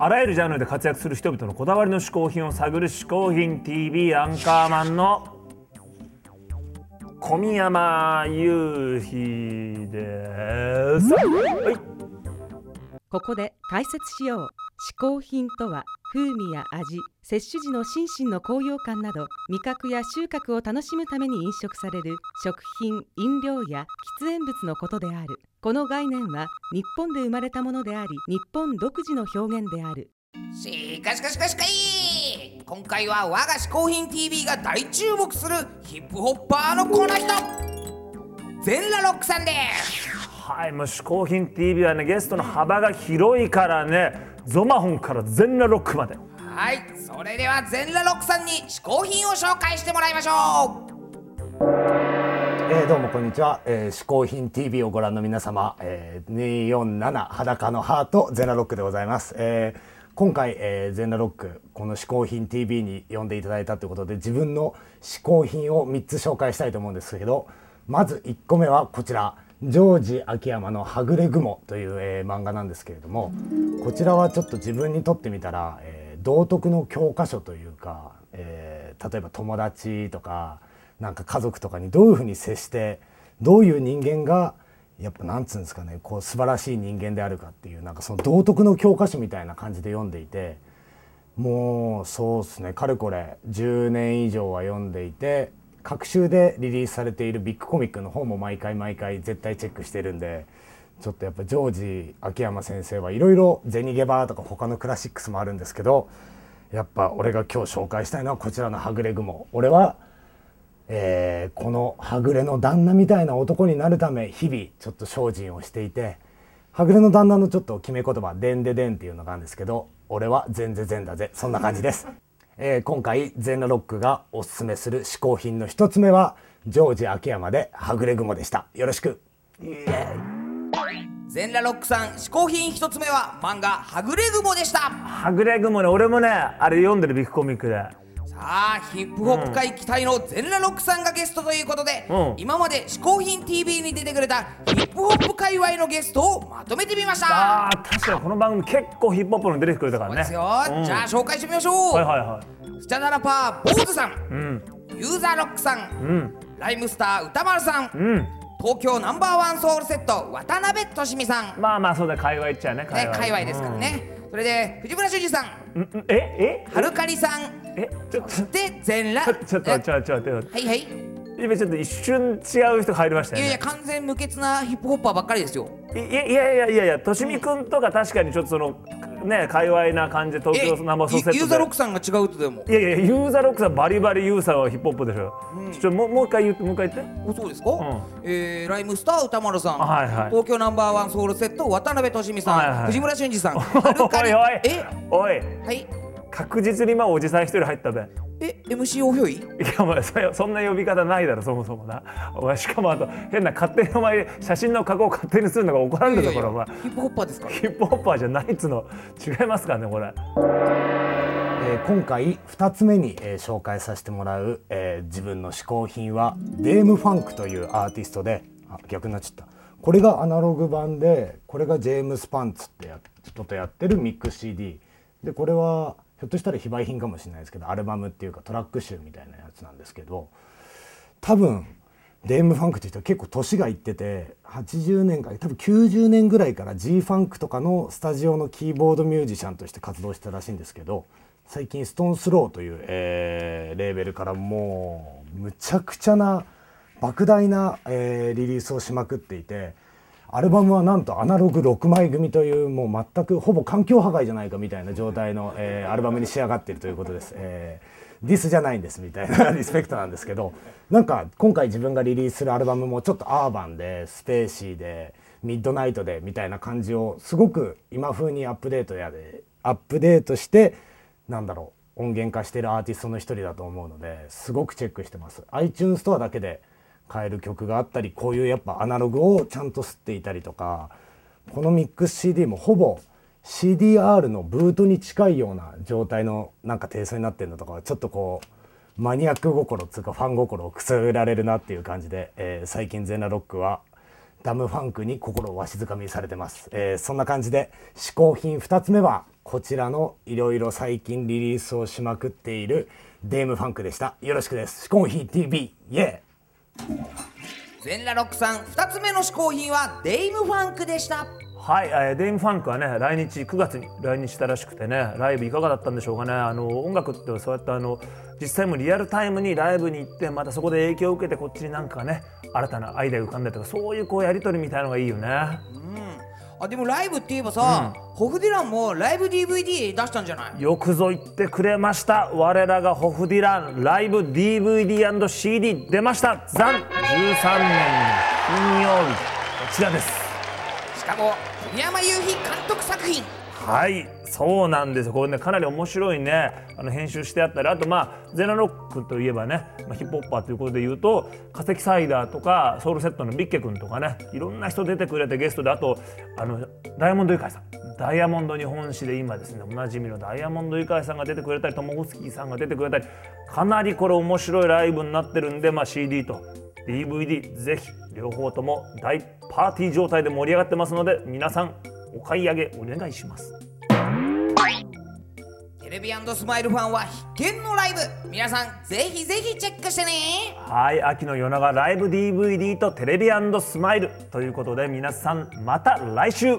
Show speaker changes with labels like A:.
A: あらゆるジャンルで活躍する人々のこだわりの嗜好品を探る「嗜好品 TV」アンカーマンの小宮山雄飛です。はい
B: ここで解説しよう嗜好品とは風味や味摂取時の心身の高揚感など味覚や収穫を楽しむために飲食される食品飲料や喫煙物のことである。この概念は日本で生まれたものであり日本独自の表現である。
C: しかしかしかしかい。今回は我が嗜好品 TV が大注目するヒップホッパーのこの人。全裸ロックさんです。
A: はい、もう嗜好品 TV はねゲストの幅が広いからねゾマホンから全裸ロックまで。
C: はいそれでは全裸ロックさんに嗜好品を紹介してもらいましょう。
D: えー、どうもこんにちは、えー、嗜好品 TV をご覧の皆様、えー、247裸のハートゼナロックでございます、えー、今回、えー、ゼナロックこの嗜好品 TV に呼んでいただいたということで自分の嗜好品を3つ紹介したいと思うんですけどまず1個目はこちらジョージ秋山の「はぐれ雲」という、えー、漫画なんですけれどもこちらはちょっと自分にとってみたら、えー、道徳の教科書というか、えー、例えば友達とかなんか家族とかにどういうふうに接してどういう人間がやっぱなんつうんですかねこう素晴らしい人間であるかっていうなんかその道徳の教科書みたいな感じで読んでいてもうそうですねかれこれ10年以上は読んでいて各週でリリースされているビッグコミックの方も毎回毎回絶対チェックしてるんでちょっとやっぱジョージ秋山先生はいろいろ「銭ゲバー」とか他のクラシックスもあるんですけどやっぱ俺が今日紹介したいのはこちらの「はぐれ雲」俺は、えー、このはぐれの旦那みたいな男になるため日々ちょっと精進をしていてはぐれの旦那のちょっと決め言葉「でんででん」っていうのがあるんですけど俺は全然全だぜそんな感じです。えー、今回ゼンラロックがおすすめする嗜好品の一つ目はジョージ秋山ではぐれ雲でした。よろしく。
C: 全裸ロックさん嗜好品一つ目は漫画はぐれ雲でした。
A: はぐれ雲ね俺もねあれ読んでるビッグコミックで
C: さあヒップホップ界期待の全裸ロックさんがゲストということで、うん、今まで嗜好品 TV に出てくれたヒップホップ界隈のゲストをまとめてみました。
A: あ確かにこの番組結構ヒップホップの出てくれたからね。
C: ですよ、うん、じゃあ紹介してみましょう。
A: はいはいはい。
C: スチャダラパー坊主さん、うん、ユーザーロックさん、うん、ライムスター歌丸さん、うん。東京ナンバーワンソウルセット渡辺俊美さん。
A: まあまあそうだ界隈っちゃね、
C: 界隈。ですからね、それで藤村修二さん。
A: ええ？
C: はるかりさん。
A: え
C: ちょっと。で全裸。
A: ちょっとちょっとちょっと
C: はいはい。
A: 今ちょっと一瞬違う人が入りましたよ、ね、
C: いやいや完全無欠なヒップホッパーばっかりですよ。
A: いやいやいやいやいやとしみくんとか確かにちょっとそのね界隈な感じ東京生ソセット
C: ユーザーロックさんが違うとでも？
A: いやいやユーザーロックさんバリバリユーザーはヒップホップでしょ、うん、ちょもうもう一回言ってもう一回言って。
C: そうですか、うん、えー、ライムスター歌丸さん、はいはい、東京ナンバーワンソウルセット渡辺俊美さん、はいはい、藤村俊二さん。おい
A: おい。
C: え？
A: おい。
C: はい。
A: 確実に今おじさん一人入ったべ
C: え MC おひょい？い
A: やお前そんな呼び方ないだろそもそもな。お前しかもあと変な勝手にお前写真の加工勝手にするのが怒られるぞこれお前
C: ヒップホッパーですか
A: ヒップホッパーじゃないっつの違いますからねこれ。
D: えー、今回2つ目に、えー、紹介させてもらう、えー、自分の嗜好品はデーム・ファンクというアーティストであ逆になっちゃった。これがアナログ版でこれがジェームス・パンツってや人とやってるミックス CD でこれはひょっとしたら非売品かもしれないですけどアルバムっていうかトラック集みたいなやつなんですけど多分デーム・ファンクっていう人は結構年がいってて80年から多分90年ぐらいから G ファンクとかのスタジオのキーボードミュージシャンとして活動してたらしいんですけど最近ストーンスローという、えー、レーベルからもうむちゃくちゃな莫大な、えー、リリースをしまくっていて。アルバムはなんとアナログ6枚組というもう全くほぼ環境破壊じゃないかみたいな状態の、えー、アルバムに仕上がっているということです、えー、ディスじゃないんですみたいなリスペクトなんですけどなんか今回自分がリリースするアルバムもちょっとアーバンでスペーシーでミッドナイトでみたいな感じをすごく今風にアップデートやでアップデートしてなんだろう音源化してるアーティストの一人だと思うのですごくチェックしてます。iTunes ストアだけで変える曲があったりこういうやっぱアナログをちゃんと吸っていたりとかこのミックス CD もほぼ CDR のブートに近いような状態のなんか低層になってるのとかちょっとこうマニアック心つうかファン心をくすぐられるなっていう感じで、えー、最近ゼナロックはダムファンクに心をわしづかみされてます、えー、そんな感じで嗜好品2つ目はこちらのいろいろ最近リリースをしまくっているデームファンクでした。よろしくです。シコーヒン TV
C: yeah ZEN-LA-ROCKさん2つ目の嗜好品はデイムファンクでした。
A: はい、えーデイム・ファンクはね来日9月に来日したらしくてねライブいかがだったんでしょうかね。あの音楽ってそうやってあの実際もリアルタイムにライブに行ってまたそこで影響を受けてこっちになんかね新たなアイデアが浮かんだりとかそういうこうやり取りみたいのがいいよね。
C: あでもライブって言えばさ、ホフディランもライブ DVD 出したんじゃない？
A: よくぞ言ってくれました。我らがホフディランライブ DVD&CD 出ました。残13年金曜日。こちらです。
C: しかも富山雄飛監督作品
A: はいそうなんですこれねかなり面白いね。あの編集してあったりあとまあゼナロックといえばね、まあ、ヒップホッパーということで言うと化石サイダーとかソウルセットのビッケ君とかねいろんな人出てくれてゲストであとあのダイヤモンドユカイさん。ダイヤモンド日本史で今ですねおなじみのダイヤモンドユカイさんが出てくれたりトモフスキーさんが出てくれたりかなりこれ面白いライブになってるんで、まあ、CD と DVD ぜひ両方とも大パーティー状態で盛り上がってますので皆さんお買い上げお願いします。
C: テレビスマイルファンは必見のライブ。皆さんぜひぜひチェックしてね。
A: はい秋の夜長ライブ DVD とテレビスマイルということで皆さんまた来週